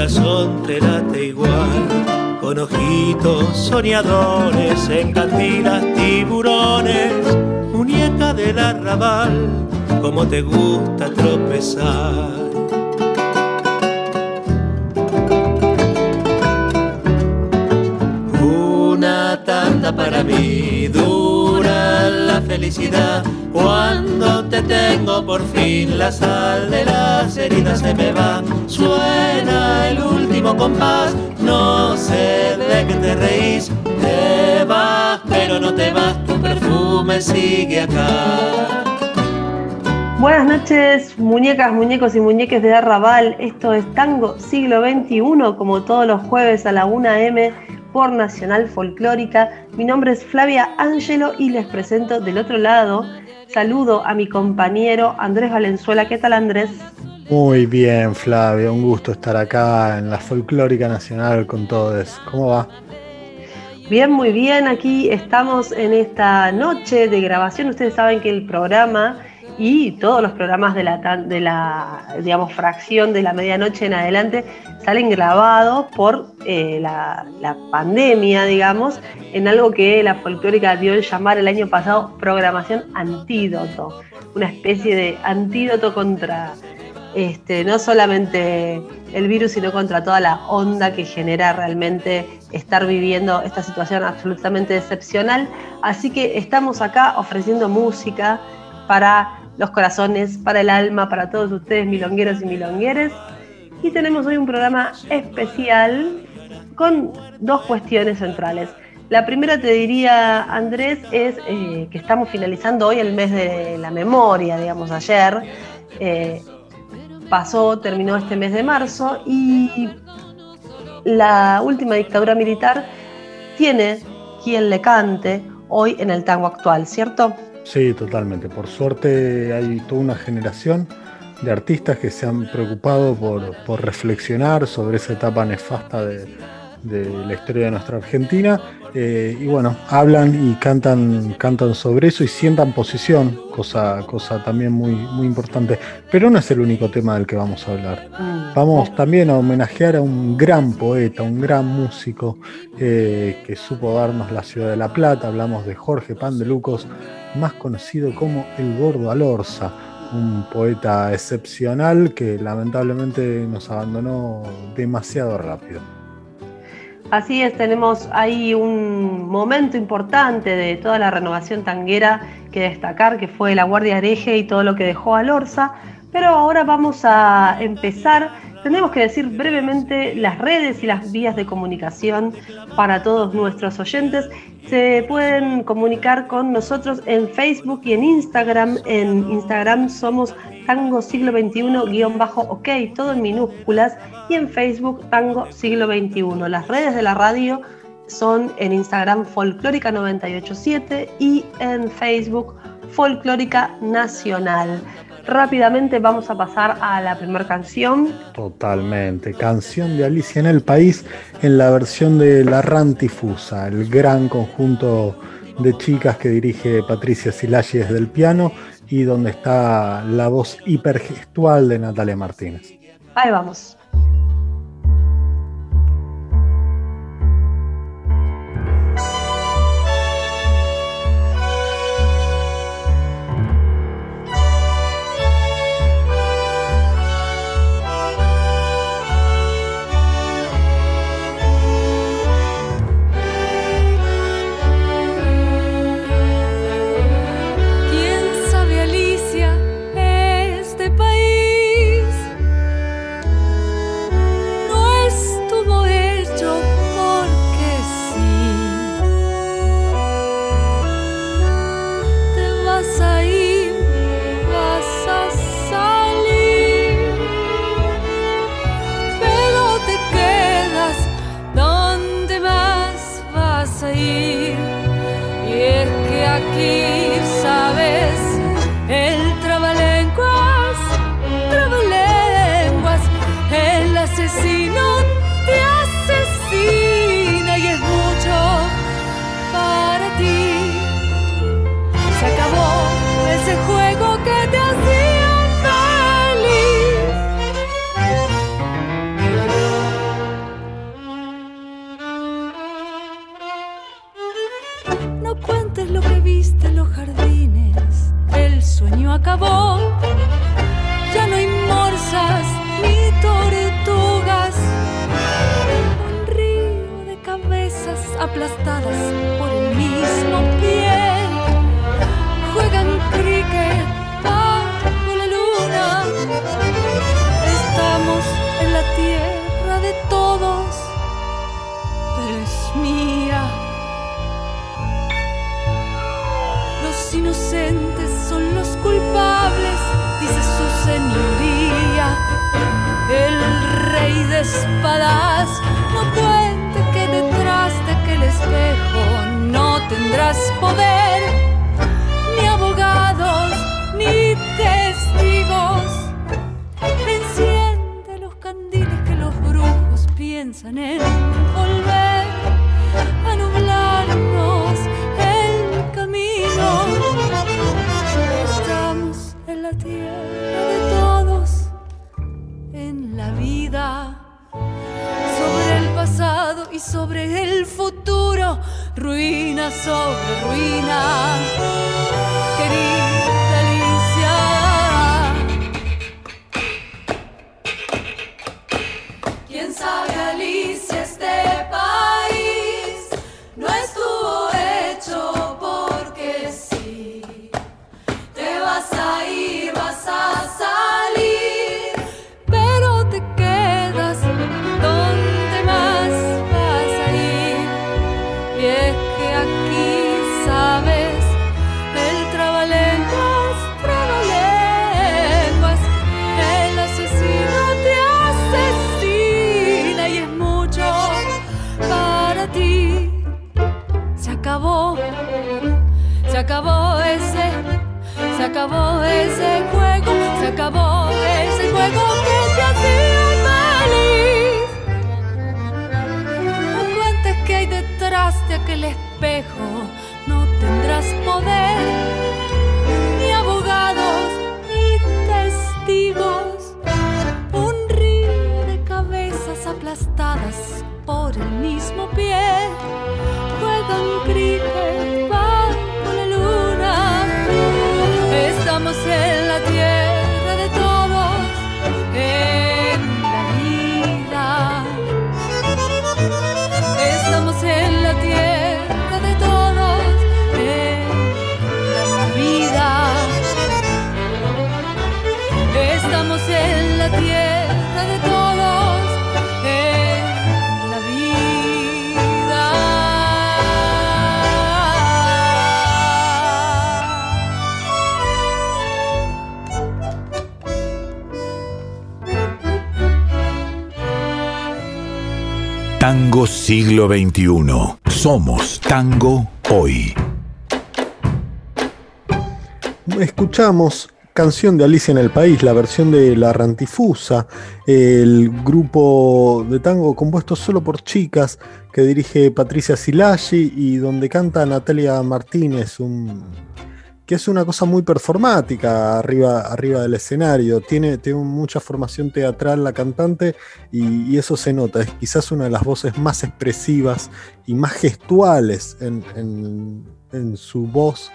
Corazón te late igual. Con ojitos soñadores, en cantinas tiburones, muñeca del arrabal, como te gusta tropezar. Una tanda para mí, dura la felicidad cuando te tengo por fin la sal de las heridas se me va. Suena el último compás, no sé de qué te reís. Te vas, pero no te vas, tu perfume sigue acá. Buenas noches, muñecas, muñecos y muñeques de Arrabal. Esto es Tango Siglo XXI, como todos los jueves a la 1 m por Nacional Folclórica. Mi nombre es Flavia Ángelo y les presento del otro lado Saludo a mi compañero Andrés Valenzuela. ¿Qué tal Andrés? Muy bien, Flavio. Un gusto estar acá en la Folclórica Nacional con todos. ¿Cómo va? Bien, muy bien. Aquí estamos en esta noche de grabación. Ustedes saben que el programa y todos los programas de la, de la digamos, fracción de la medianoche en adelante salen grabados por eh, la, pandemia, digamos, en algo que la folclórica dio el llamar el año pasado programación antídoto, una especie de antídoto contra este, no solamente el virus, sino contra toda la onda que genera realmente estar viviendo esta situación absolutamente excepcional. Así que estamos acá ofreciendo música para los corazones, para el alma, para todos ustedes, milongueros y milongueres. Y tenemos hoy un programa especial con dos cuestiones centrales. La primera te diría, Andrés, es eh, que estamos finalizando hoy el mes de la memoria, digamos, ayer. Eh, pasó, terminó este mes de marzo y la última dictadura militar tiene quien le cante hoy en el tango actual, ¿cierto? Sí, totalmente. Por suerte hay toda una generación de artistas que se han preocupado por, reflexionar sobre esa etapa nefasta de, la historia de nuestra Argentina. Eh, y bueno, hablan y cantan, cantan sobre eso y sientan posición, cosa, cosa también muy, muy importante. Pero no es el único tema del que vamos a hablar. Mm. Vamos también a homenajear a un gran poeta, un gran músico eh, que supo darnos la ciudad de La Plata. Hablamos de Jorge Pan de Lucos, más conocido como El Gordo Alorza un poeta excepcional que lamentablemente nos abandonó demasiado rápido. Así es, tenemos ahí un momento importante de toda la renovación tanguera que destacar, que fue la Guardia Hereje y todo lo que dejó a Lorza, pero ahora vamos a empezar tenemos que decir brevemente las redes y las vías de comunicación para todos nuestros oyentes. Se pueden comunicar con nosotros en Facebook y en Instagram. En Instagram somos Tango Siglo XXI-OK, todo en minúsculas. Y en Facebook Tango Siglo XXI. Las redes de la radio son en Instagram Folclórica 987 y en Facebook Folclórica Nacional. Rápidamente vamos a pasar a la primera canción. Totalmente, canción de Alicia en el País en la versión de La Rantifusa, el gran conjunto de chicas que dirige Patricia Silagi desde el piano y donde está la voz hipergestual de Natalia Martínez. Ahí vamos. Tango siglo XXI. Somos tango hoy. Escuchamos canción de Alicia en el País, la versión de La Rantifusa, el grupo de tango compuesto solo por chicas que dirige Patricia Silagi y donde canta Natalia Martínez, un, que es una cosa muy performática arriba, arriba del escenario. Tiene, tiene mucha formación teatral la cantante y, eso se nota. Es quizás una de las voces más expresivas y más gestuales en, en- en su voz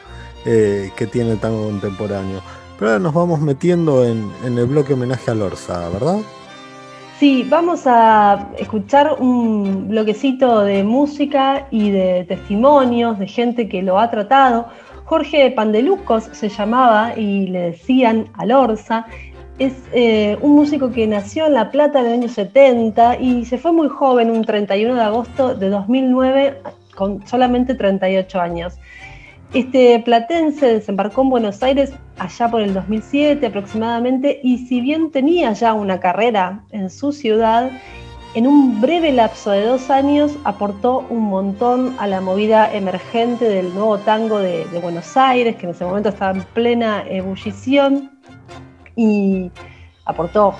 eh, que tiene el tango contemporáneo. Pero ahora nos vamos metiendo en, en el bloque homenaje a Lorza, ¿verdad? Sí, vamos a escuchar un bloquecito de música y de testimonios de gente que lo ha tratado. Jorge Pandelucos se llamaba y le decían Alorza. Es eh, un músico que nació en La Plata en el año 70 y se fue muy joven, un 31 de agosto de 2009, con solamente 38 años. Este platense desembarcó en Buenos Aires allá por el 2007 aproximadamente y si bien tenía ya una carrera en su ciudad, en un breve lapso de dos años aportó un montón a la movida emergente del nuevo tango de, Buenos Aires, que en ese momento estaba en plena ebullición, y aportó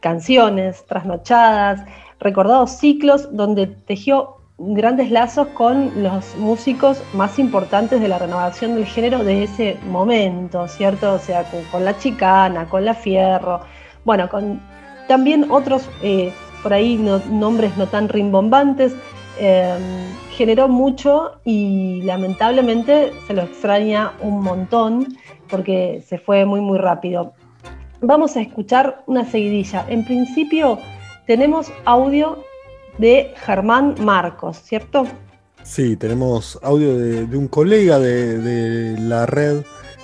canciones, trasnochadas, recordados ciclos donde tejió grandes lazos con los músicos más importantes de la renovación del género de ese momento, ¿cierto? O sea, con, con la chicana, con la fierro, bueno, con también otros, eh, por ahí no- nombres no tan rimbombantes, eh, generó mucho y lamentablemente se lo extraña un montón porque se fue muy muy rápido. Vamos a escuchar una seguidilla. En principio tenemos audio de Germán Marcos, ¿cierto? Sí, tenemos audio de, un colega de, la red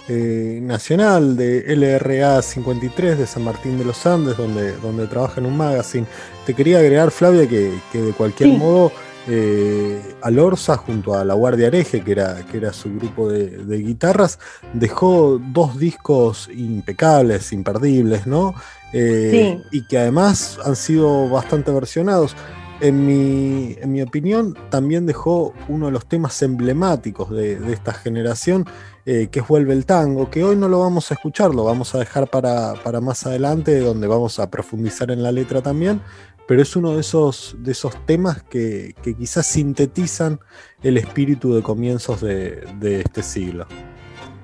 eh, nacional de LRA 53 de San Martín de los Andes, donde, donde trabaja en un magazine. Te quería agregar, Flavia, que, de cualquier modo eh, Alorza junto a La Guardia Hereje, que era, que era su grupo de, guitarras, dejó dos discos impecables, imperdibles, ¿no? Eh, y que además han sido bastante versionados. En mi, en mi, opinión, también dejó uno de los temas emblemáticos de, esta generación, eh, que es Vuelve el Tango, que hoy no lo vamos a escuchar, lo vamos a dejar para, para más adelante, donde vamos a profundizar en la letra también, pero es uno de esos, de esos temas que, quizás sintetizan el espíritu de comienzos de, este siglo.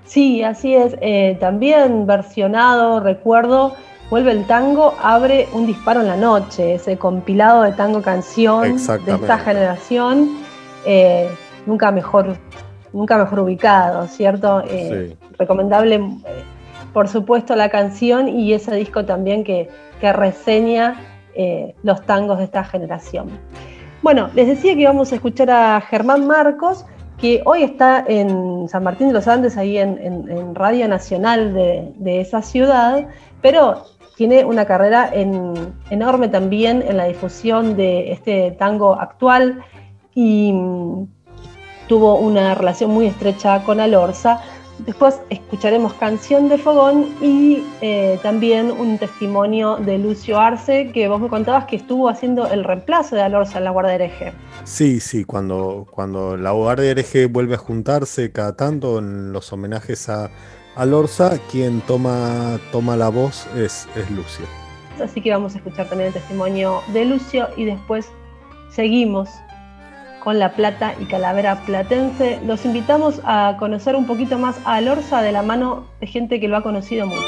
Sí, así es. Eh, también versionado, recuerdo, Vuelve el tango, abre un disparo en la noche, ese compilado de tango canción de esta generación, eh, nunca mejor, nunca mejor ubicado, ¿cierto? Eh, recomendable, por supuesto, la canción y ese disco también que, que reseña eh, los tangos de esta generación. Bueno, les decía que íbamos a escuchar a Germán Marcos, que hoy está en San Martín de los Andes, ahí en, Radio Nacional de, esa ciudad, pero tiene una carrera enorme también en la difusión de este tango actual y mm, tuvo una relación muy estrecha con Alorza Después escucharemos Canción de Fogón y eh, también un testimonio de Lucio Arce, que vos me contabas que estuvo haciendo el reemplazo de Alorza en la Guardia Hereje. Sí, sí, cuando, cuando la Guardia Hereje vuelve a juntarse cada tanto en los homenajes a Alorza, quien toma, toma la voz es, es Lucio. Así que vamos a escuchar también el testimonio de Lucio y después seguimos con La Plata y Calavera Platense. Los invitamos a conocer un poquito más a Lorza de la mano de gente que lo ha conocido mucho.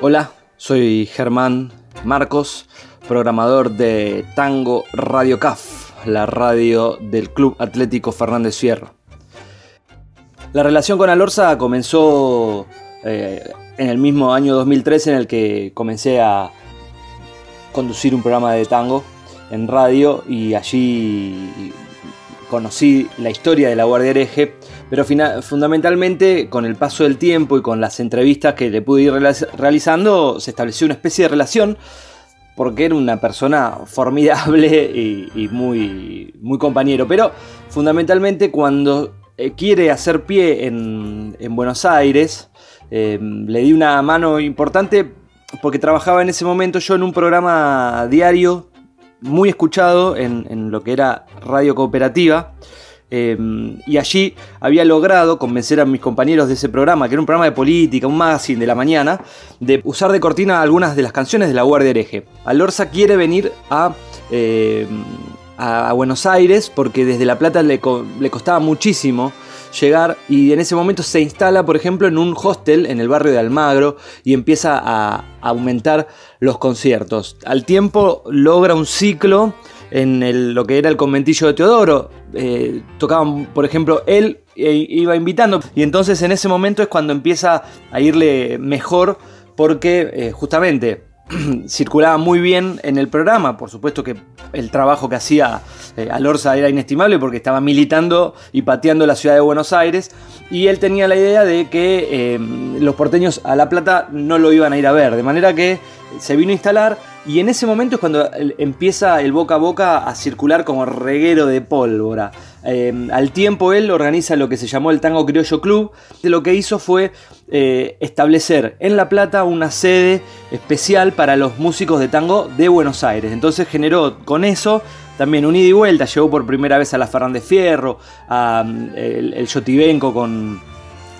Hola, soy Germán Marcos, programador de Tango Radio CAF, la radio del Club Atlético Fernández Fierro. La relación con Alorza comenzó eh, en el mismo año 2013 en el que comencé a conducir un programa de tango en radio y allí conocí la historia de la Guardia Hereje, pero fundamentalmente con el paso del tiempo y con las entrevistas que le pude ir realizando se estableció una especie de relación porque era una persona formidable y, muy, muy compañero, pero fundamentalmente cuando eh, quiere hacer pie en, Buenos Aires, eh, le di una mano importante porque trabajaba en ese momento yo en un programa diario muy escuchado en, lo que era radio cooperativa. Eh, y allí había logrado convencer a mis compañeros de ese programa, que era un programa de política, un magazine de la mañana, de usar de cortina algunas de las canciones de la Guardia Hereje. Alorza quiere venir a, eh, a Buenos Aires porque desde La Plata le, le costaba muchísimo llegar y en ese momento se instala, por ejemplo, en un hostel en el barrio de Almagro y empieza a aumentar los conciertos. Al tiempo logra un ciclo en lo que era el conventillo de Teodoro. Eh, tocaban, por ejemplo, él e iba invitando y entonces en ese momento es cuando empieza a irle mejor porque eh, justamente circulaba muy bien en el programa. Por supuesto que el trabajo que hacía eh, Alorza era inestimable porque estaba militando y pateando la ciudad de Buenos Aires. Y él tenía la idea de que eh, los porteños a La Plata no lo iban a ir a ver. De manera que se vino a instalar y en ese momento es cuando empieza el boca a boca a circular como reguero de pólvora. Em, al tiempo él organiza lo que se llamó el Tango Criollo Club. Lo que hizo fue eh, establecer en La Plata una sede especial para los músicos de tango de Buenos Aires. Entonces generó con eso también un ida y vuelta. Llevó por primera vez a la Fernández Fierro, a el, el Yotibenco con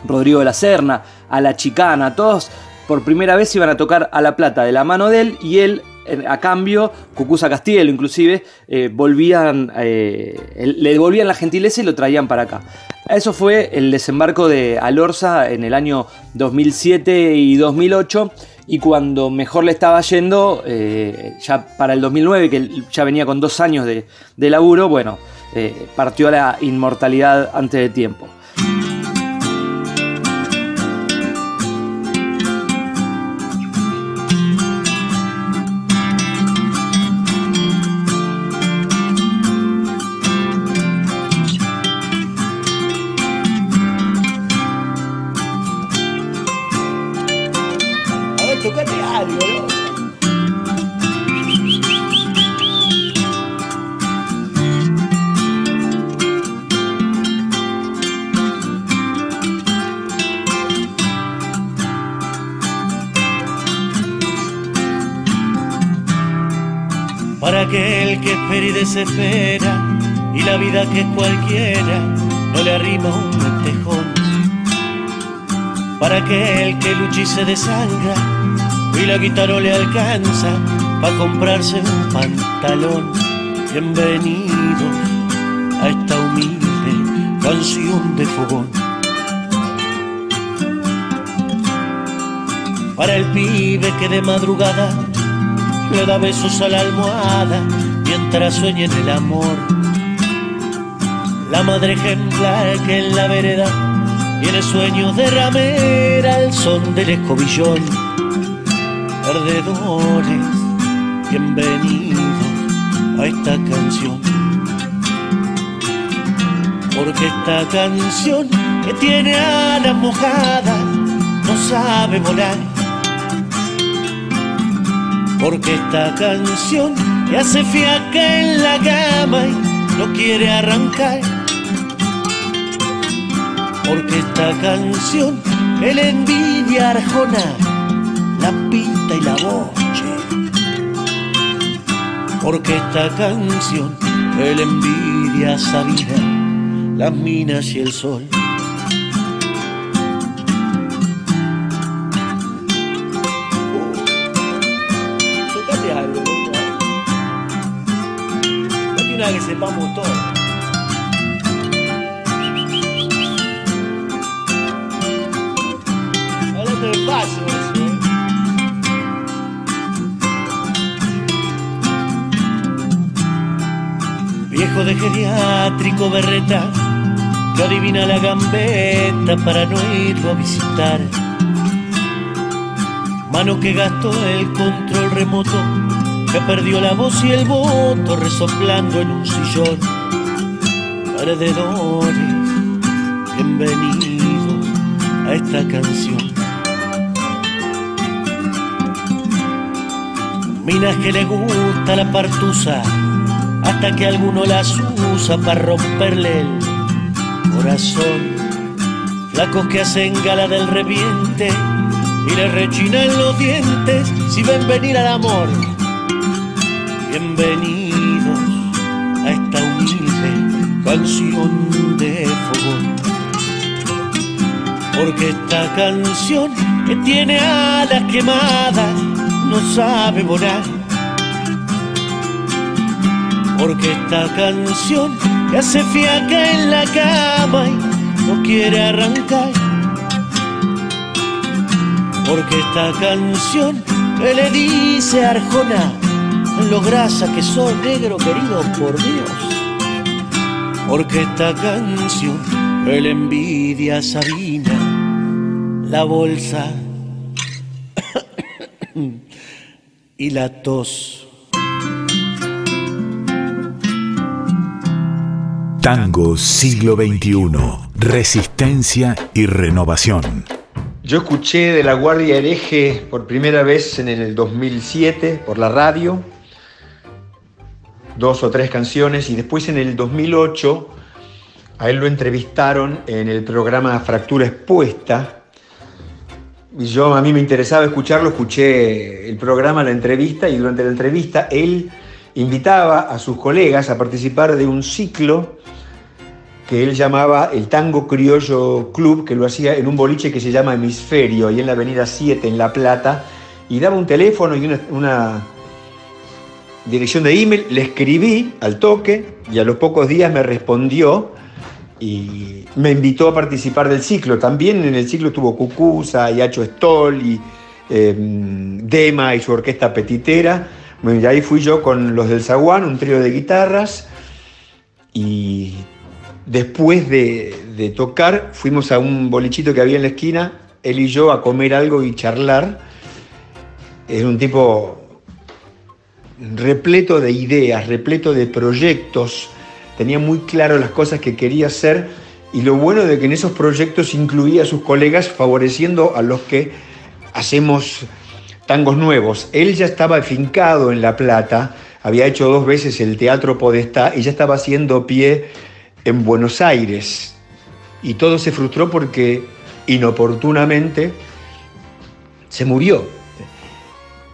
Rodrigo de la Serna, a la Chicana, todos por primera vez iban a tocar a La Plata de la mano de él y él a cambio, Cucuza Castielo inclusive, eh, volvían, eh, le devolvían la gentileza y lo traían para acá. Eso fue el desembarco de Alorza en el año 2007 y 2008 y cuando mejor le estaba yendo, eh, ya para el 2009, que ya venía con dos años de, de laburo, bueno, partió a la inmortalidad antes de tiempo. Desespera y la vida que cualquiera no le arrima un tejón. Para aquel que lucha y se desangra y la guitarra le alcanza para comprarse un pantalón. Bienvenido a esta humilde canción de fogón. Para el pibe que de madrugada le da besos a la almohada mientras sueña en el amor. La madre ejemplar que en la vereda tiene sueños de ramera al son del escobillón. Perdedores, bienvenidos a esta canción. Porque esta canción que tiene alas mojadas no sabe volar porque esta canción que hace fiaca en la cama y no quiere arrancar. Porque esta canción el envidia arjona la pinta y la boche. Porque esta canción el envidia sabía las minas y el sol. Que sepamos todo. Hablando de paso, ¿eh? Viejo de geriátrico berreta, que adivina la gambeta para no irlo a visitar. Mano que gastó el control remoto que perdió la voz y el voto resoplando en un sillón. Perdedores, bienvenidos a esta canción. Minas que le gusta la partusa, hasta que alguno las usa para romperle el corazón. Flacos que hacen gala del reviente y le rechinan los dientes si ven venir al amor Bienvenidos a esta humilde canción de fogón. Porque esta canción que tiene alas quemadas no sabe volar. Porque esta canción que hace fiaca en la cama y no quiere arrancar. Porque esta canción que le dice Arjona lo grasa que soy, negro querido por Dios. Porque esta canción, el envidia Sabina, la bolsa y la tos. Tango siglo XXI, resistencia y renovación. Yo escuché de La Guardia Hereje por primera vez en el 2007 por la radio dos o tres canciones y después en el 2008 a él lo entrevistaron en el programa Fractura Expuesta. Y yo a mí me interesaba escucharlo, escuché el programa, la entrevista y durante la entrevista él invitaba a sus colegas a participar de un ciclo que él llamaba el Tango Criollo Club, que lo hacía en un boliche que se llama Hemisferio, ahí en la Avenida 7, en La Plata, y daba un teléfono y una dirección de email, le escribí al toque y a los pocos días me respondió y me invitó a participar del ciclo. También en el ciclo estuvo Cucusa y Hacho Stoll y em, Dema y su orquesta petitera. y ahí fui yo con los del Zaguán, un trío de guitarras y después de, de tocar fuimos a un bolichito que había en la esquina, él y yo a comer algo y charlar. Era un tipo repleto de ideas, repleto de proyectos, tenía muy claro las cosas que quería hacer y lo bueno de que en esos proyectos incluía a sus colegas favoreciendo a los que hacemos tangos nuevos. Él ya estaba afincado en La Plata, había hecho dos veces el Teatro Podestá y ya estaba haciendo pie en Buenos Aires. Y todo se frustró porque inoportunamente se murió.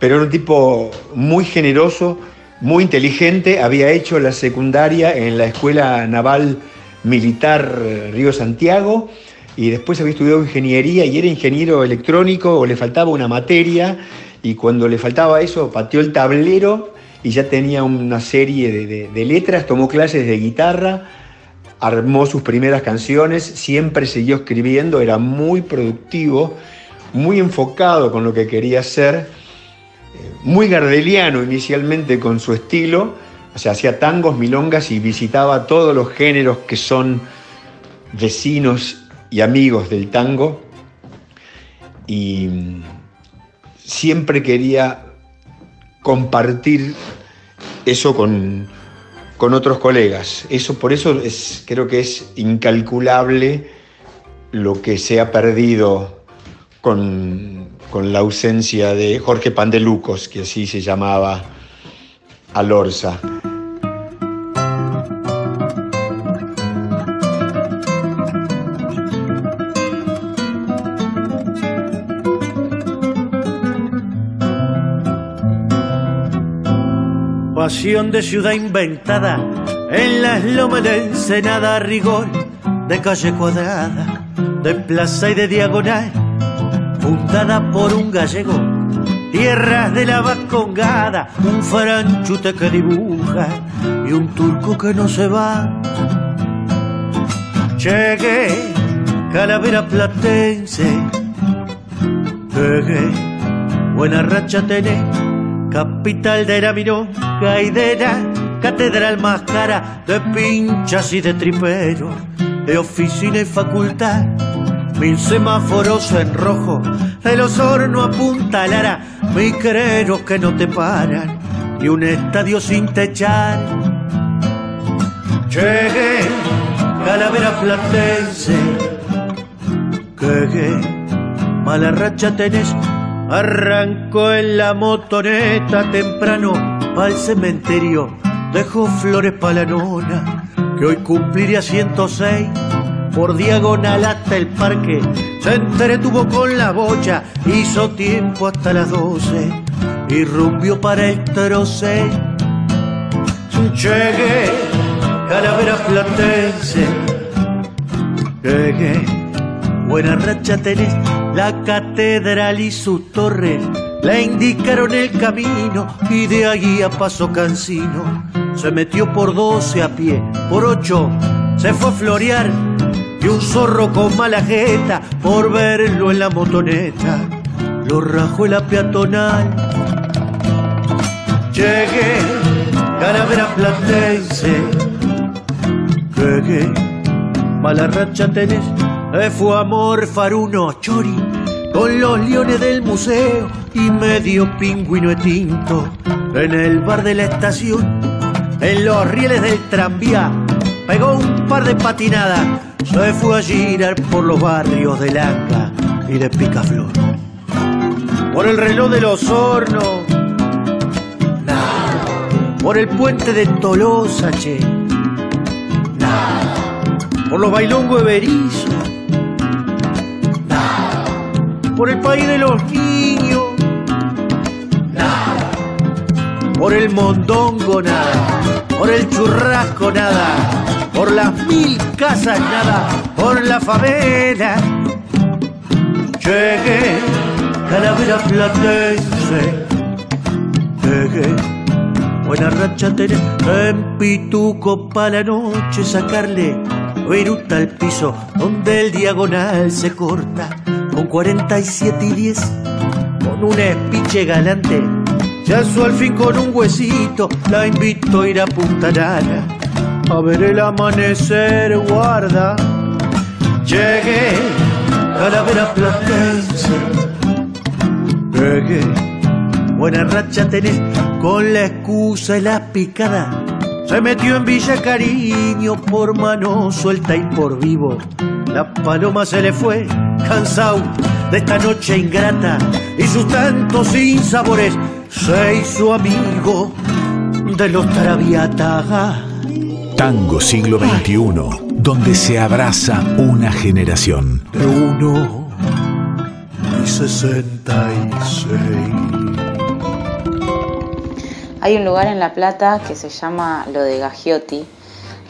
Pero era un tipo muy generoso, muy inteligente, había hecho la secundaria en la Escuela Naval Militar Río Santiago y después había estudiado ingeniería y era ingeniero electrónico o le faltaba una materia y cuando le faltaba eso pateó el tablero y ya tenía una serie de, letras, tomó clases de guitarra, armó sus primeras canciones, siempre siguió escribiendo, era muy productivo, muy enfocado con lo que quería hacer, eh, muy gardeliano inicialmente con su estilo, o sea, hacía tangos, milongas y visitaba todos los géneros que son vecinos y amigos del tango. Y siempre quería compartir eso con, otros colegas. Eso, por eso es, creo que es incalculable lo que se ha perdido con, con la ausencia de Jorge Pandelucos, que así se llamaba Alorza. de ciudad inventada en las lomas de Ensenada, rigor de calle cuadrada, de plaza y de diagonal, fundada por un gallego, tierras de la vascongada, un faranchute que dibuja y un turco que no se va. Llegué, calavera platense, llegué, buena racha tenés, capital de la Gaidera, catedral más cara de pinchas y de triperos, de oficina y facultad. Mil semáforos en rojo, de los hornos a Punta Lara, creros que no te paran, y un estadio sin techar. Llegué, calavera platense, que mala racha tenés, arrancó en la motoneta temprano al cementerio, dejó flores para la nona, que hoy cumpliría 106. Por diagonal hasta el parque, se entretuvo con la bocha, hizo tiempo hasta las 12 y rumbió para el troce. Llegué, calavera platense, llegué, buena racha tenés, la catedral y su torre. Le indicaron el camino y de allí a paso cansino se metió por doce a pie, por ocho se fue a florear y un zorro con mala jeta por verlo en la motoneta. Lo rajó la peatonal. Llegué, calavera platense, llegué, mala racha tenés, fue amor faruno chori con los leones del museo y medio pingüino tinto en el bar de la estación, en los rieles del tranvía, pegó un par de patinadas, se fue a girar por los barrios de Langa y de Picaflor. Por el reloj de los hornos, nada. Por el puente de Tolosa, che, nada. Por los bailongos de Berizo, nada. Por el país de los niños, por el mondongo nada, por el churrasco nada, por las mil casas nada, por la favela. Llegué, calavera platense, llegué, buena racha tenés, en pituco para la noche sacarle viruta al piso donde el diagonal se corta con 47 y 10 con un espiche galante. Ya su al fin con un huesito la invito a ir a Punta Nara a ver el amanecer, guarda. Llegué, calavera platense. Llegué, buena racha tenés con la excusa y la picada. Se metió en Villa Cariño por mano suelta y por vivo. La paloma se le fue, cansado de esta noche ingrata y sus tantos sinsabores se hizo amigo de los traviata. Tango siglo XXI, donde se abraza una generación. De uno y sesenta y seis. Hay un lugar en La Plata que se llama lo de Gagiotti.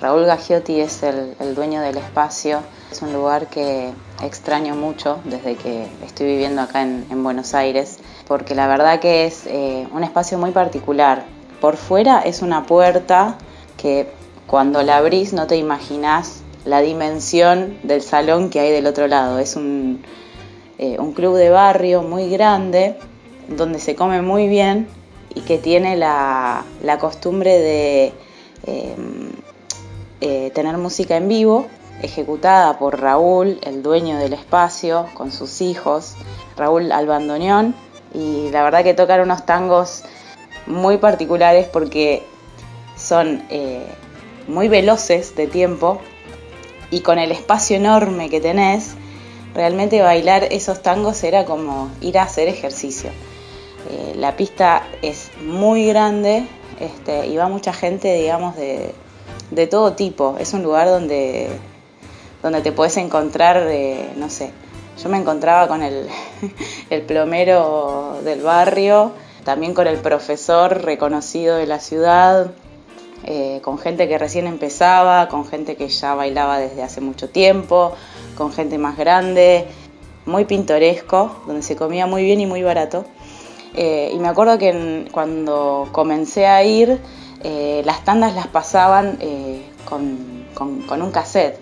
Raúl Gagiotti es el, dueño del espacio. Es un lugar que extraño mucho desde que estoy viviendo acá en, Buenos Aires, porque la verdad que es eh, un espacio muy particular. Por fuera es una puerta que cuando la abrís no te imaginas la dimensión del salón que hay del otro lado. Es un, eh, club de barrio muy grande donde se come muy bien y que tiene la, costumbre de em, eh, tener música en vivo, ejecutada por Raúl, el dueño del espacio, con sus hijos, Raúl Albandoneón, y la verdad que tocan unos tangos muy particulares porque son eh, muy veloces de tiempo y con el espacio enorme que tenés, realmente bailar esos tangos era como ir a hacer ejercicio. Eh, la pista es muy grande este, y va mucha gente, digamos, de, todo tipo. Es un lugar donde, donde te puedes encontrar, no sé, yo me encontraba con el, plomero del barrio, también con el profesor reconocido de la ciudad, eh, con gente que recién empezaba, con gente que ya bailaba desde hace mucho tiempo, con gente más grande, muy pintoresco, donde se comía muy bien y muy barato. Eh, y me acuerdo que cuando comencé a ir, eh, las tandas las pasaban eh, con, un cassette.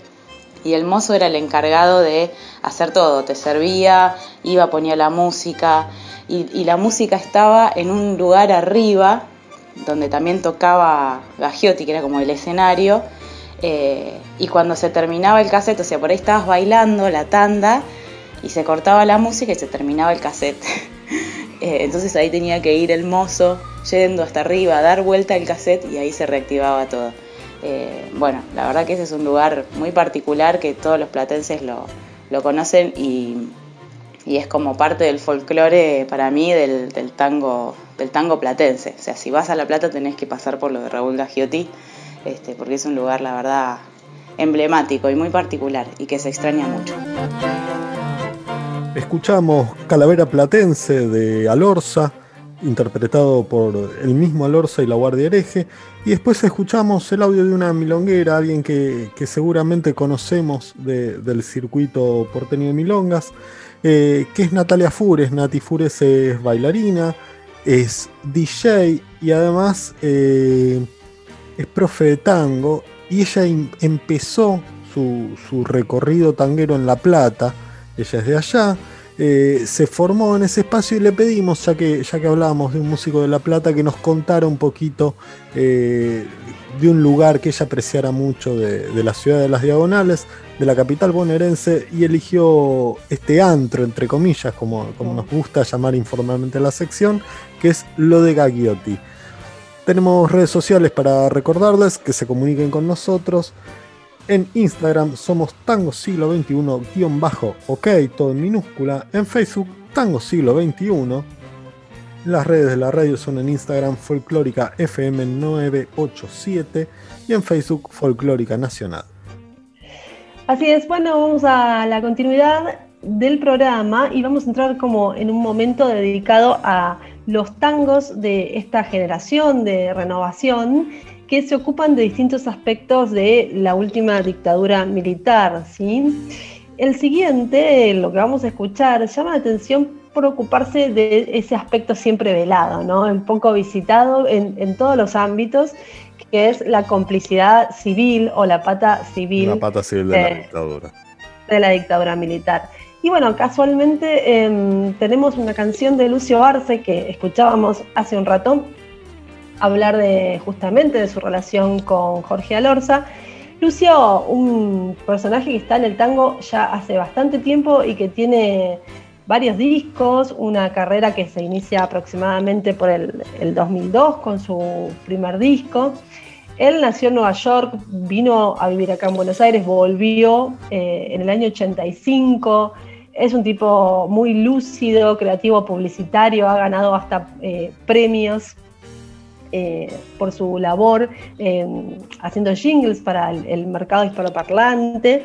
Y el mozo era el encargado de hacer todo, te servía, iba, ponía la música. Y, la música estaba en un lugar arriba, donde también tocaba Gagiotti, que era como el escenario. y cuando se terminaba el cassette, o sea, por ahí estabas bailando la tanda y se cortaba la música y se terminaba el cassette. Eh, entonces ahí tenía que ir el mozo yendo hasta arriba, dar vuelta al cassette y ahí se reactivaba todo. Eh, bueno, la verdad que ese es un lugar muy particular que todos los platenses lo, conocen y, es como parte del folclore para mí del, tango, del tango platense. O sea, si vas a La Plata tenés que pasar por lo de Raúl Gagiotti, este, porque es un lugar, la verdad, emblemático y muy particular y que se extraña mucho. Escuchamos Calavera Platense de Alorza, interpretado por el mismo Alorza y la Guardia Hereje, y después escuchamos el audio de una milonguera, alguien que, seguramente conocemos del circuito porteño de milongas, eh, que es Natalia Fures. Nati Fures es bailarina, es DJ y además eh, es profe de tango, y ella em, empezó su, su recorrido tanguero en La Plata, ella es de allá, eh, se formó en ese espacio y le pedimos, ya que, ya que hablábamos de un músico de La Plata, que nos contara un poquito eh, de un lugar que ella apreciara mucho de, la ciudad de las Diagonales, de la capital bonaerense, y eligió este antro, entre comillas, como, como nos gusta llamar informalmente la sección, que es lo de Gagliotti. Tenemos redes sociales para recordarles que se comuniquen con nosotros. En Instagram somos Tango Siglo XXI-ok, todo en minúscula. En Facebook, Tango Siglo XXI. Las redes de la radio son en Instagram Folclórica FM 987 y en Facebook Folclórica Nacional. Así es, bueno, vamos a la continuidad del programa y vamos a entrar como en un momento dedicado a los tangos de esta generación de renovación que se ocupan de distintos aspectos de la última dictadura militar. ¿sí? El siguiente, lo que vamos a escuchar, llama la atención por ocuparse de ese aspecto siempre velado, ¿no? un poco visitado en, todos los ámbitos, que es la complicidad civil o la pata civil. La pata civil de, la dictadura. De la dictadura militar. Y bueno, casualmente em, tenemos una canción de Lucio Arce que escuchábamos hace un rato, hablar de justamente de su relación con Jorge Alorza. Lucio, un personaje que está en el tango ya hace bastante tiempo y que tiene varios discos, una carrera que se inicia aproximadamente por el, 2002 con su primer disco. Él nació en Nueva York, vino a vivir acá en Buenos Aires, volvió eh, en el año 85, es un tipo muy lúcido, creativo, publicitario, ha ganado hasta eh, premios eh, por su labor haciendo jingles para el, mercado hispanoparlante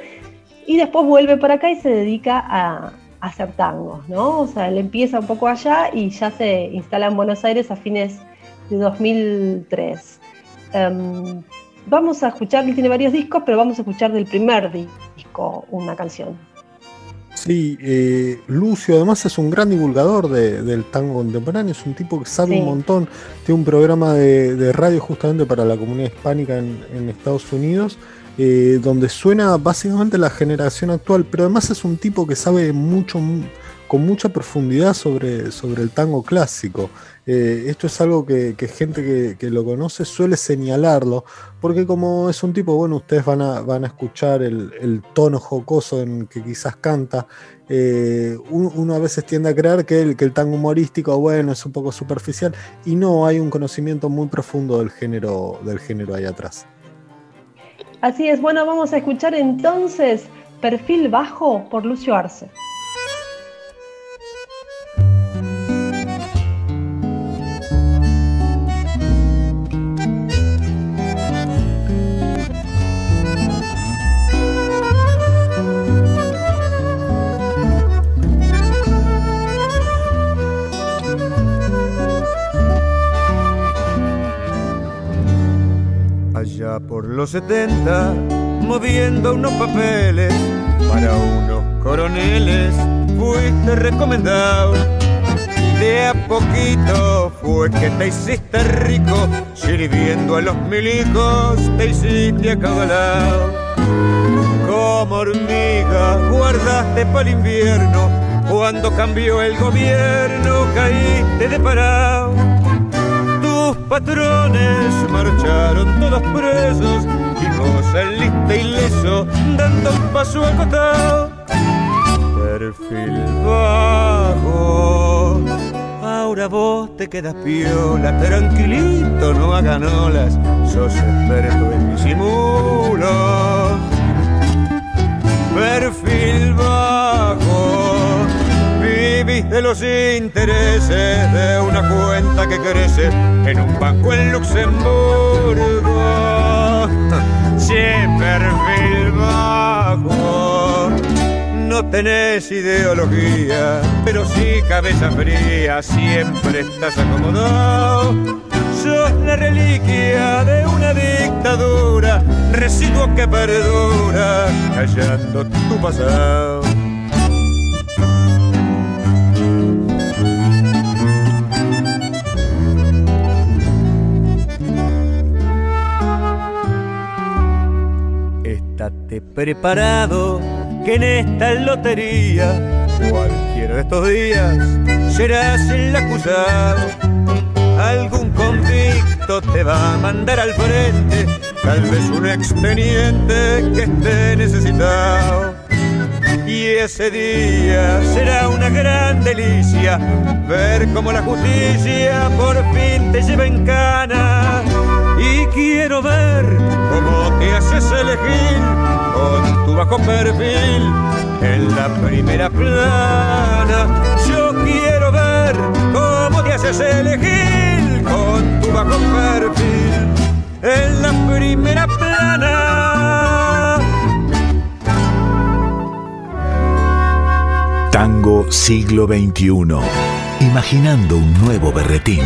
y después vuelve para acá y se dedica a, hacer tangos, ¿no? O sea, él empieza un poco allá y ya se instala en Buenos Aires a fines de 2003. Em, vamos a escuchar, él tiene varios discos, pero vamos a escuchar del primer disco una canción. Sí, eh, Lucio además es un gran divulgador del tango contemporáneo, es un tipo que sabe un montón, tiene un programa de, radio justamente para la comunidad hispánica en, Estados Unidos, eh, donde suena básicamente la generación actual, pero además es un tipo que sabe mucho, con mucha profundidad sobre, sobre el tango clásico. Eh, esto es algo que, gente que, lo conoce suele señalarlo, porque como es un tipo, bueno, ustedes van a, van a escuchar el, tono jocoso en que quizás canta, eh, uno, a veces tiende a creer que el, que el tango humorístico, bueno, es un poco superficial, y no, hay un conocimiento muy profundo del género, del género ahí atrás. Así es, bueno, vamos a escuchar entonces Perfil Bajo por Lucio Arce. Por los 70, moviendo unos papeles para unos coroneles, fuiste recomendado. De a poquito fue que te hiciste rico, sirviendo a los milicos te hiciste acabalado. Como hormiga guardaste para el invierno, cuando cambió el gobierno caíste de parado patrones marcharon todos presos y vos saliste ileso dando un paso acotado. Perfil bajo, ahora vos te quedas piola, tranquilito, no hagan olas, sos experto en disimulo. Perfil bajo de los intereses de una cuenta que crece en un banco en Luxemburgo. Siempre perfil bajo. No tenés ideología, pero sí cabeza fría, siempre estás acomodado. Sos la reliquia de una dictadura, residuo que perdura, callando tu pasado. Preparado que en esta lotería, cualquiera de estos días, serás el acusado. Algún convicto te va a mandar al frente, tal vez un expediente que esté necesitado. Y ese día será una gran delicia ver cómo la justicia por fin te lleva en cana. Quiero ver cómo te haces elegir con tu bajo perfil en la primera plana. Yo quiero ver cómo te haces elegir con tu bajo perfil en la primera plana. Tango siglo XXI. Imaginando un nuevo berretín.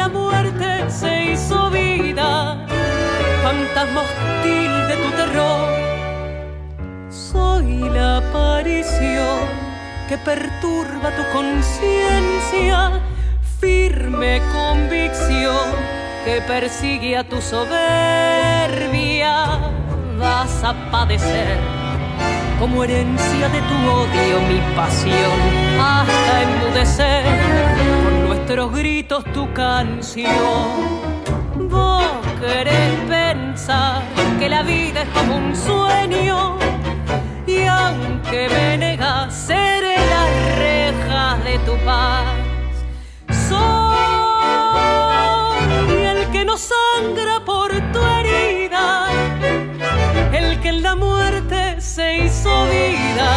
La muerte se hizo vida, fantasma hostil de tu terror. Soy la aparición que perturba tu conciencia, firme convicción que persigue a tu soberbia. Vas a padecer como herencia de tu odio mi pasión, hasta enmudecer nuestros gritos tu canción. Vos querés pensar que la vida es como un sueño y aunque me negas seré las rejas de tu paz. Soy el que no sangra por tu herida, el que en la muerte se hizo vida,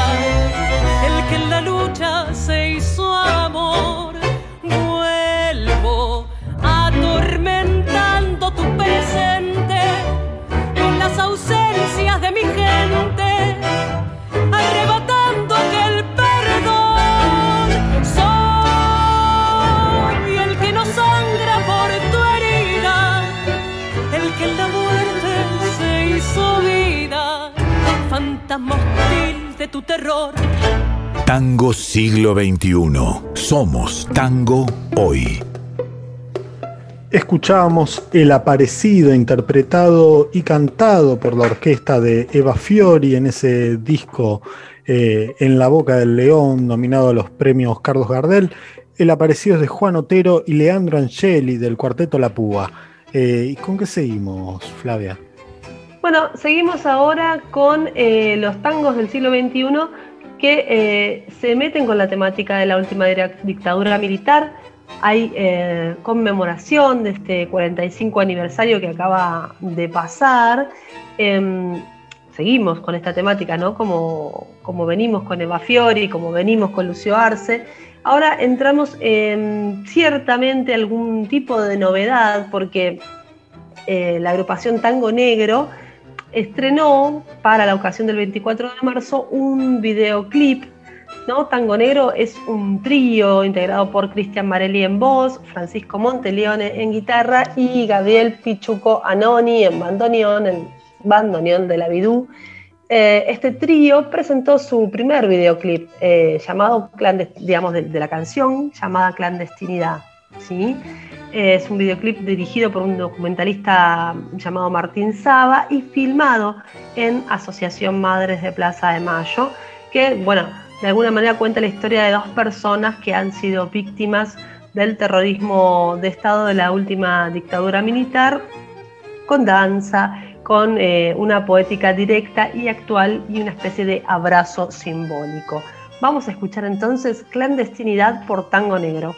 el que en la lucha se hizo tu terror. Tango siglo XXI. Somos tango hoy. Escuchábamos El Aparecido, interpretado y cantado por la orquesta de Eva Fiori en ese disco eh, En la Boca del León, nominado a los premios Carlos Gardel. El Aparecido es de Juan Otero y Leandro Angeli del cuarteto La Púa. Eh, ¿Y con qué seguimos, Flavia? Bueno, seguimos ahora con eh, los tangos del siglo XXI que eh, se meten con la temática de la última dictadura militar. Hay eh, conmemoración de este 45 aniversario que acaba de pasar. Em, seguimos con esta temática, ¿no? Como, como venimos con Eva Fiori, como venimos con Lucio Arce. Ahora entramos en ciertamente algún tipo de novedad, porque la agrupación Tango Negro estrenó para la ocasión del 24 de marzo un videoclip. ¿no? Tango Negro es un trío integrado por Cristian Marelli en voz, Francisco Monteleone en guitarra y Gabriel Pichuco Anoni en bandoneón, el bandoneón de la Bidú. Eh, este trío presentó su primer videoclip eh, llamado, digamos, de, de, la canción llamada Clandestinidad. ¿sí? Es un videoclip dirigido por un documentalista llamado Martín Saba y filmado en Asociación Madres de Plaza de Mayo, que, bueno, de alguna manera cuenta la historia de dos personas que han sido víctimas del terrorismo de Estado de la última dictadura militar, con danza, con eh, una poética directa y actual y una especie de abrazo simbólico. Vamos a escuchar entonces Clandestinidad por Tango Negro.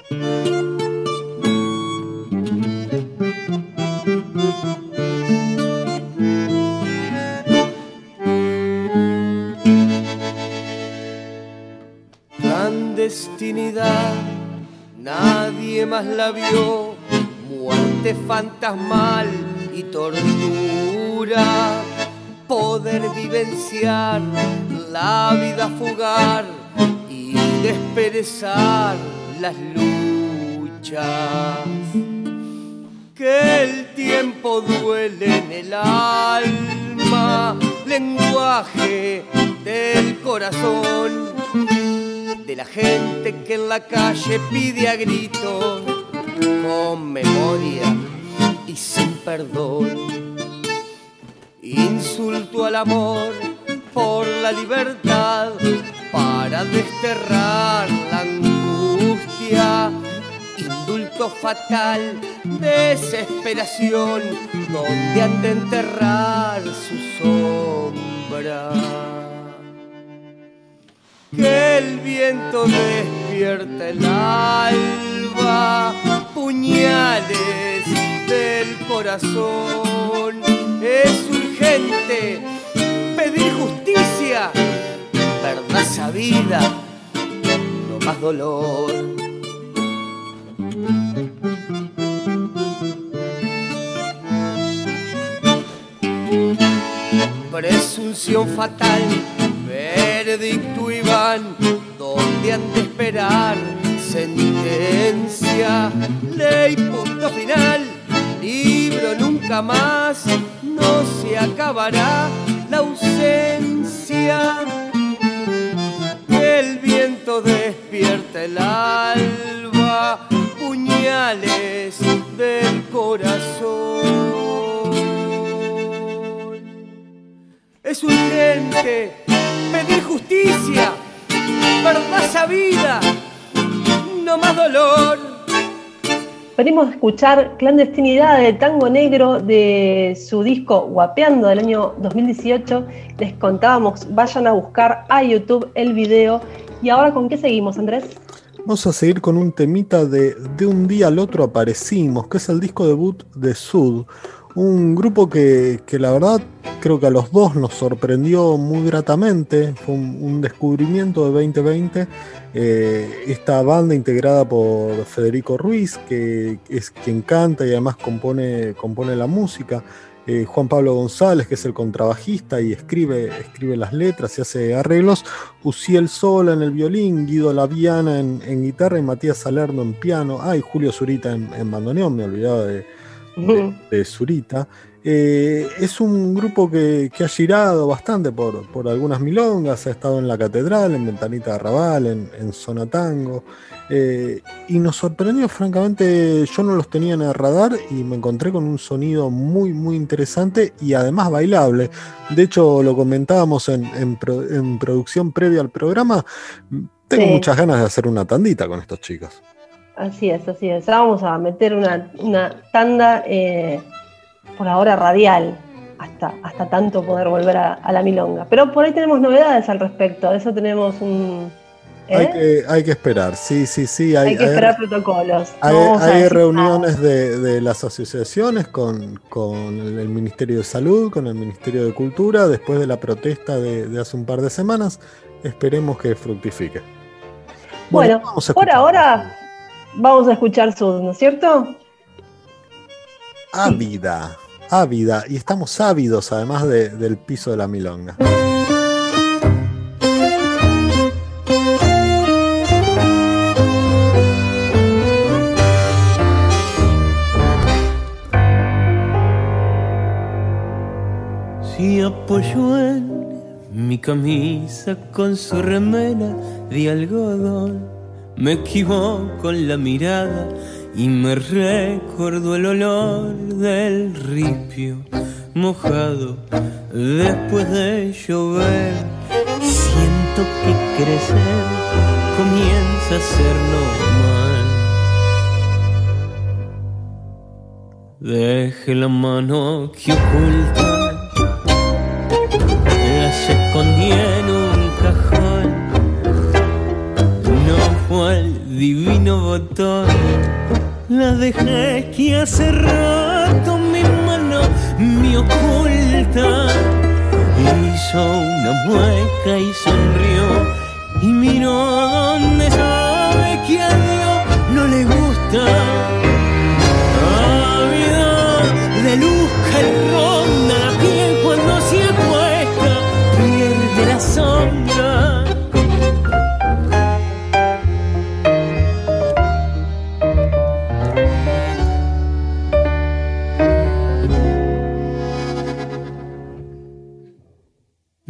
Nadie más la vio, muerte fantasmal y tortura, poder vivenciar la vida fugar y desperezar las luchas. Que el tiempo duele en el alma, lenguaje del corazón, de la gente que en la calle pide a gritos con memoria y sin perdón. Insulto al amor por la libertad para desterrar la angustia. Indulto fatal, desesperación, donde han de enterrar su sombra. Que el viento despierta el alba, puñales del corazón. Es urgente pedir justicia, verdad sabida, no más dolor. Presunción fatal, veredicto y van, donde han de esperar sentencia, ley, punto final, libro nunca más, no se acabará la ausencia. El viento despierta el alba, puñales del corazón. Es urgente pedir justicia, verdad sabida, no más dolor. Venimos a escuchar Clandestinidad de Tango Negro de su disco Guapeando del año 2018. Les contábamos, vayan a buscar a YouTube el video. ¿Y ahora con qué seguimos, Andrés? Vamos a seguir con un temita de De un día al otro aparecimos, que es el disco debut de Sud. Un grupo que, que la verdad creo que a los dos nos sorprendió muy gratamente. Fue un, descubrimiento de 2020 eh, esta banda integrada por Federico Ruiz, que es quien canta y además compone, compone la música. Eh, Juan Pablo González, que es el contrabajista y escribe, escribe las letras y hace arreglos. Uciel Sola en el violín, Guido Laviana en, guitarra y Matías Salerno en piano. Ah, Julio Zurita en, en bandoneón, me olvidaba de, de, de Zurita. Eh, es un grupo que, que, ha girado bastante por, por, algunas milongas, ha estado en la Catedral, en Ventanita de Arrabal, en, en Zona Tango, eh, y nos sorprendió, francamente, yo no los tenía en el radar y me encontré con un sonido muy, muy interesante y además bailable. De hecho, lo comentábamos en, en, pro, en producción previa al programa, tengo sí. muchas ganas de hacer una tandita con estos chicos. Así es, así es. Vamos a meter una, una tanda. Eh por ahora radial, hasta, hasta tanto poder volver a, a, la milonga. Pero por ahí tenemos novedades al respecto, de eso tenemos un... ¿eh? Hay, que, hay, que, esperar, sí, sí, sí. Hay, hay que esperar hay, protocolos. Hay, hay reuniones de, de, las asociaciones con, con, el Ministerio de Salud, con el Ministerio de Cultura, después de la protesta de, de hace un par de semanas. Esperemos que fructifique. Bueno, bueno por ahora vamos a escuchar Sud, ¿no es cierto? Ávida ávida y estamos ávidos además de, del piso de la milonga. Si apoyó en mi camisa con su remera de algodón, me equivoco en la mirada y me recordó el olor del ripio mojado después de llover. Siento que crecer comienza a ser normal. Deje la mano que oculta, la escondí divino botón la dejé que hace rato mi mano me oculta. Hizo una mueca y sonrió y miró donde sabe que a Dios no le gusta. Ávido de luz que ronda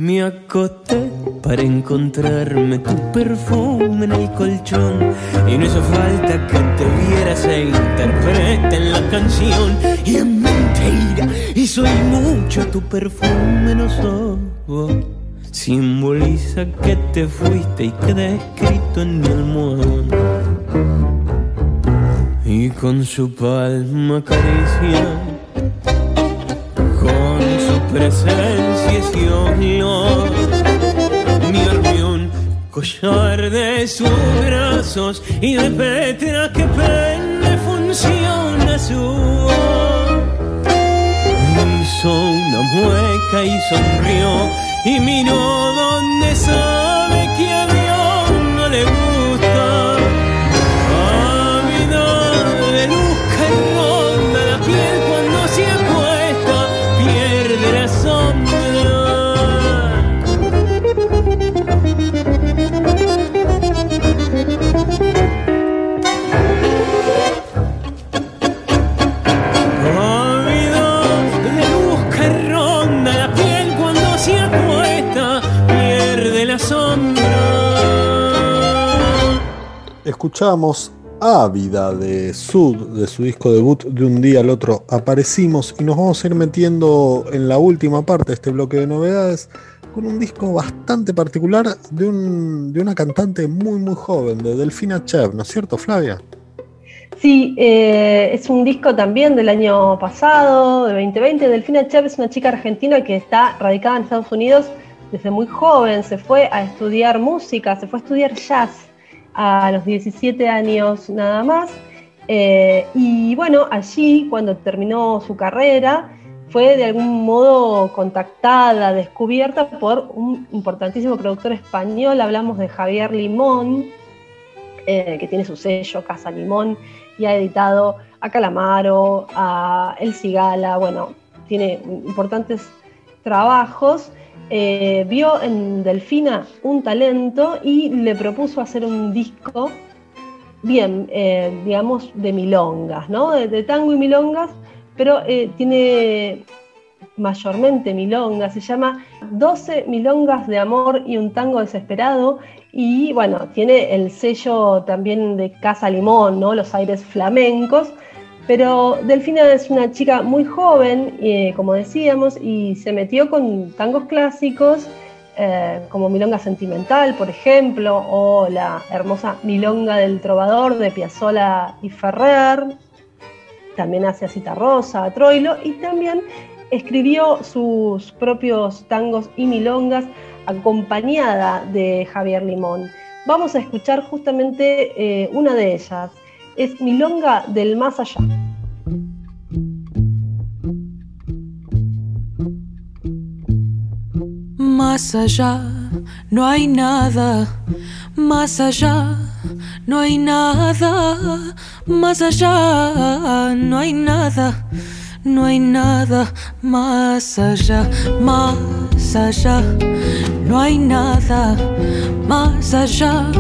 Me acosté para encontrarme tu perfume en el colchón. Y no hizo falta que te vieras e interpreten la canción. Y es mentira, y soy mucho tu perfume, no soy. Simboliza que te fuiste y queda escrito en mi almohadón. Y con su palma acaricia, con su presencia mi armión, collar de sus brazos y de Petra que pende funciona su voz. Hizo una mueca y sonrió y miró donde sabe Escuchamos Ávida de Sud, de su disco debut de un día al otro. Aparecimos y nos vamos a ir metiendo en la última parte de este bloque de novedades con un disco bastante particular de, un- de una cantante muy muy joven, de Delfina Chev, ¿no es cierto, Flavia? Sí, eh, es un disco también del año pasado, de 2020. Delfina Chev es una chica argentina que está radicada en Estados Unidos desde muy joven. Se fue a estudiar música, se fue a estudiar jazz a los 17 años nada más. Eh, y bueno, allí, cuando terminó su carrera, fue de algún modo contactada, descubierta por un importantísimo productor español. Hablamos de Javier Limón, eh, que tiene su sello Casa Limón y ha editado a Calamaro, a El Cigala, bueno, tiene importantes trabajos. Eh, vio en Delfina un talento y le propuso hacer un disco bien, eh, digamos, de milongas, ¿no? De, tango y milongas, pero eh, tiene mayormente milongas, se llama 12 milongas de amor y un tango desesperado y bueno, tiene el sello también de Casa Limón, ¿no? Los aires flamencos, pero Delfina es una chica muy joven, eh, como decíamos, y se metió con tangos clásicos eh, como Milonga Sentimental, por ejemplo, o la hermosa Milonga del Trovador de Piazzolla y Ferrer. También hace a Cita Rosa, a Troilo, y también escribió sus propios tangos y milongas acompañada de Javier Limón. Vamos a escuchar justamente eh, una de ellas. Es Milonga del Más Allá. Más allá no hay nada, más allá no hay nada, más allá no hay nada, no hay nada, más allá, más allá no hay nada, más allá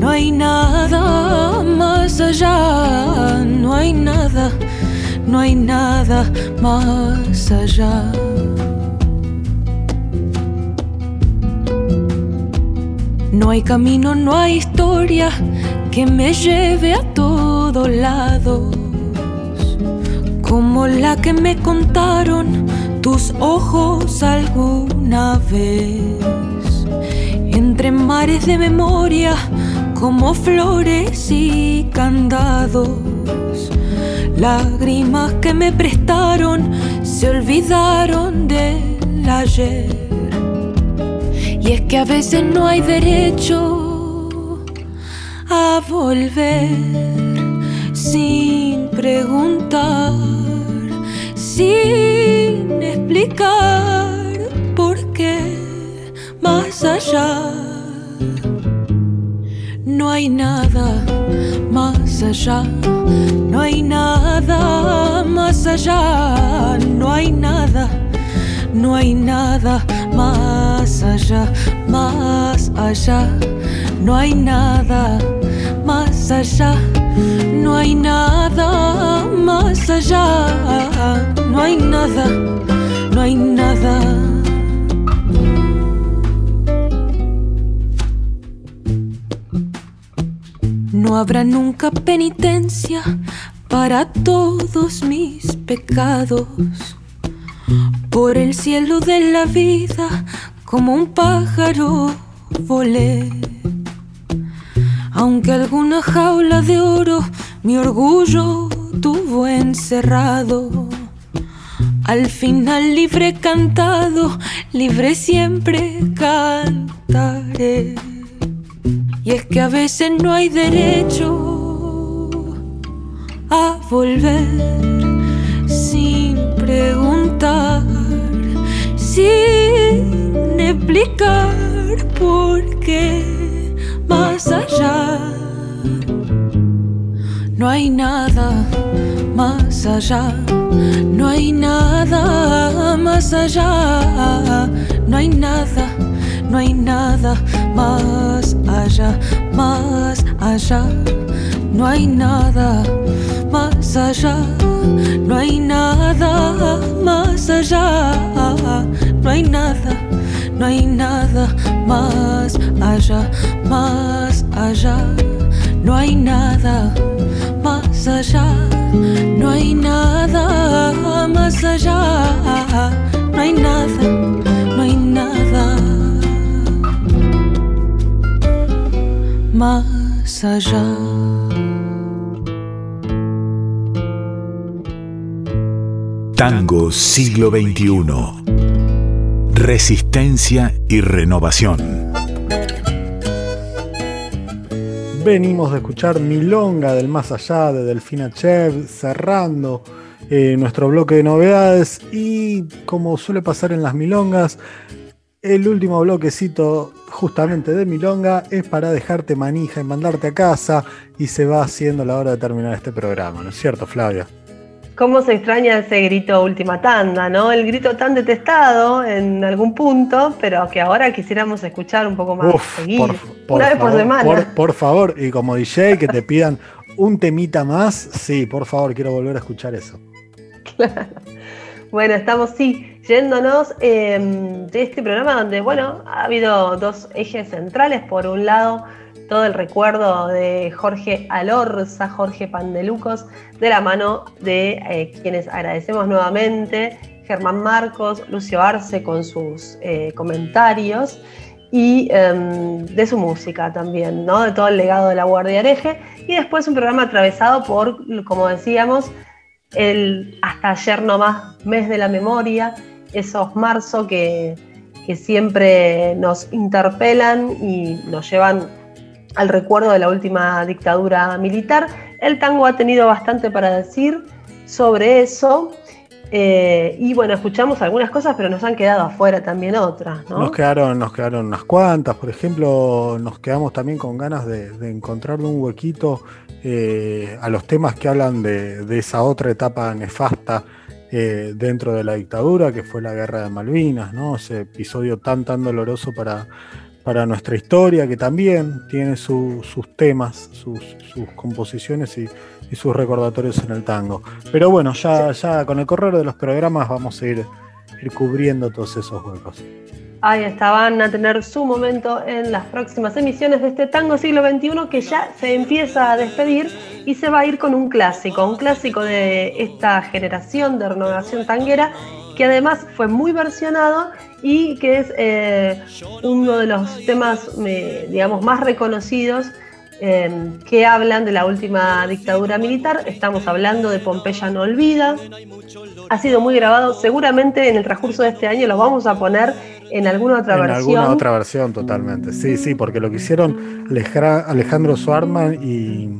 no hay nada, más allá no hay nada, no hay nada más allá. No hay camino, no hay historia que me lleve a todos lados, como la que me contaron tus ojos alguna vez. Entre mares de memoria, como flores y candados, lágrimas que me prestaron se olvidaron del ayer. Y es que a veces no hay derecho a volver sin preguntar, sin explicar por qué más allá. No hay nada más allá, no hay nada más allá, no hay nada, no hay nada más allá, más allá, no hay nada más allá, no hay nada más allá, no hay nada, no hay nada. No habrá nunca penitencia para todos mis pecados. Por el cielo de la vida, como un pájaro, volé. Aunque alguna jaula de oro mi orgullo tuvo encerrado. Al final libre cantado, libre siempre cantaré. Y es que a veces no hay derecho a volver sin preguntar, sin explicar por qué más allá no hay nada más allá, no hay nada más allá, no hay nada, no hay nada más allá, más allá, no hay nada más allá, no hay nada más allá, no hay nada, no hay nada más allá, más allá, no hay nada más allá, no hay nada más allá, no hay nada, no hay nada más allá. Tango siglo XXI. Resistencia y renovación. Venimos de escuchar Milonga del Más Allá de Delfina Chev, cerrando eh, nuestro bloque de novedades y como suele pasar en las Milongas, el último bloquecito justamente de Milonga es para dejarte manija y mandarte a casa y se va haciendo la hora de terminar este programa, ¿no es cierto Flavia? ¿Cómo se extraña ese grito última tanda, no? El grito tan detestado en algún punto, pero que ahora quisiéramos escuchar un poco más seguido. Una vez por semana. Por, favor, y como DJ, que te pidan un temita más, sí, por favor, quiero volver a escuchar eso. Claro. Bueno, estamos sí, yéndonos em, de este programa donde, bueno, ha habido dos ejes centrales. Por un lado, todo el recuerdo de Jorge Alorza, Jorge Pandelucos, de la mano de eh, quienes agradecemos nuevamente, Germán Marcos, Lucio Arce con sus eh, comentarios y em, de su música también, ¿no? de todo el legado de la Guardia Hereje, y después un programa atravesado por, como decíamos, el hasta ayer nomás mes de la memoria, esos marzo que, que siempre nos interpelan y nos llevan al recuerdo de la última dictadura militar. El tango ha tenido bastante para decir sobre eso. Eh, y bueno, escuchamos algunas cosas, pero nos han quedado afuera también otras. Nos, quedaron, nos quedaron unas cuantas. Por ejemplo, nos quedamos también con ganas de, encontrarle un huequito eh, a los temas que hablan de, esa otra etapa nefasta eh, dentro de la dictadura, que fue la guerra de Malvinas, ¿no? Ese episodio tan, tan doloroso para, para nuestra historia, que también tiene sus temas, sus, composiciones y, sus recordatorios en el tango. Pero bueno, ya, ya con el correr de los programas vamos a ir, ir cubriendo todos esos huecos. Ahí está, van a tener su momento en las próximas emisiones de este Tango Siglo XXI que ya se empieza a despedir y se va a ir con un clásico, un clásico de esta generación de renovación tanguera que además fue muy versionado y que es eh, uno de los temas, digamos, más reconocidos em, que hablan de la última dictadura militar. Estamos hablando de Pompeya no olvida. Ha sido muy grabado, seguramente en el transcurso de este año lo vamos a poner en alguna otra versión. En alguna otra versión, totalmente. Sí, sí, porque lo que hicieron Alejandro Suarman y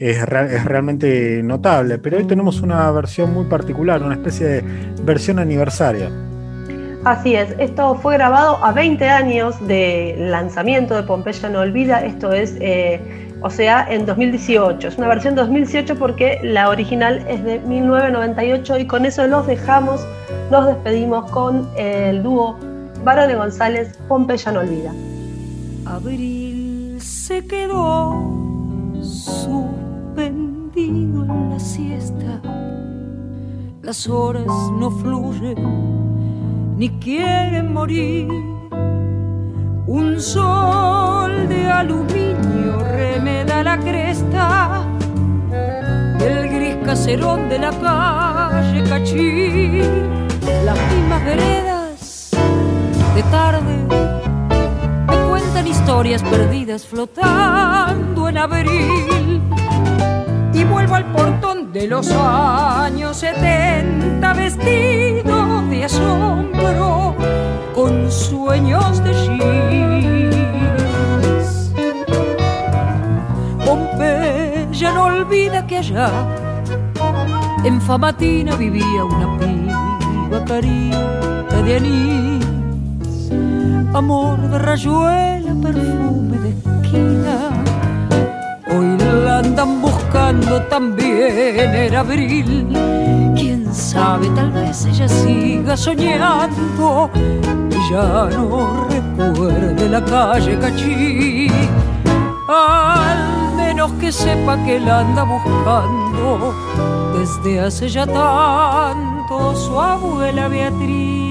es, es, realmente notable. Pero hoy tenemos una versión muy particular, una especie de versión aniversaria. Así es, esto fue grabado a 20 años del lanzamiento de Pompeya no olvida, esto es, eh, o sea, en 2018. Es una versión 2018 porque la original es de 1998 y con eso los dejamos, nos despedimos con el dúo Barone González, Pompeya no olvida. Abril se quedó suspendido en la siesta, las horas no fluyen ni quieren morir. Un sol de aluminio remeda la cresta del gris caserón de la calle Cachí. Las mismas veredas de tarde me cuentan historias perdidas flotando en abril. Y vuelvo al portón de los años 70 vestido de asombro con sueños de jeans. Pompeya no olvida que allá en Famatina vivía una piba carita de anís, amor de rayuela, perfume de esquina. Hoy la andan buscando también en abril. Sabe, tal vez ella siga soñando y ya no recuerde la calle Cachí. Al menos que sepa que la anda buscando desde hace ya tanto su abuela Beatriz.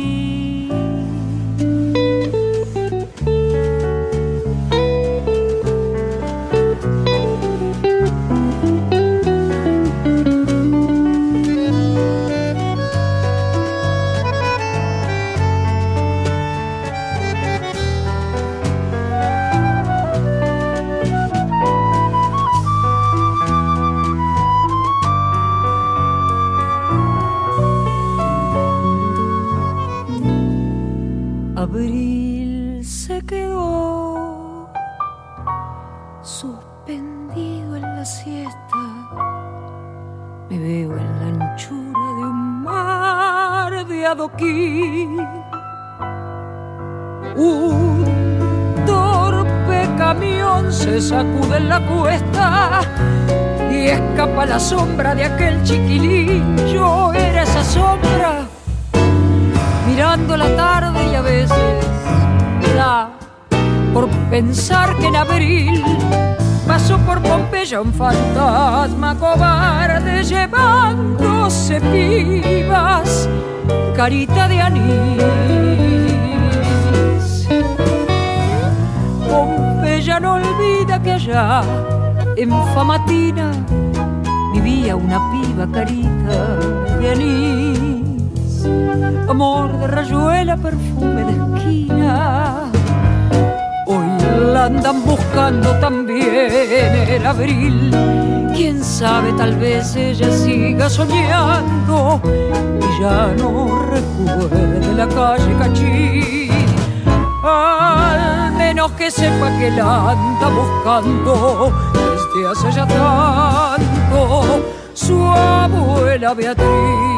Sombra de aquel chiquilín. Yo era esa sombra mirando la tarde y a veces da por pensar que en abril pasó por Pompeya un fantasma cobarde llevándose pibas, carita de anís. Pompeya no olvida que allá en Famatina una piba carita de anís amor de rayuela, perfume de esquina. Hoy la andan buscando también en abril. Quién sabe, tal vez ella siga soñando y ya no recuerde la calle Cachí. Al menos que sepa que la anda buscando desde hace ya tanto su abuela Beatriz.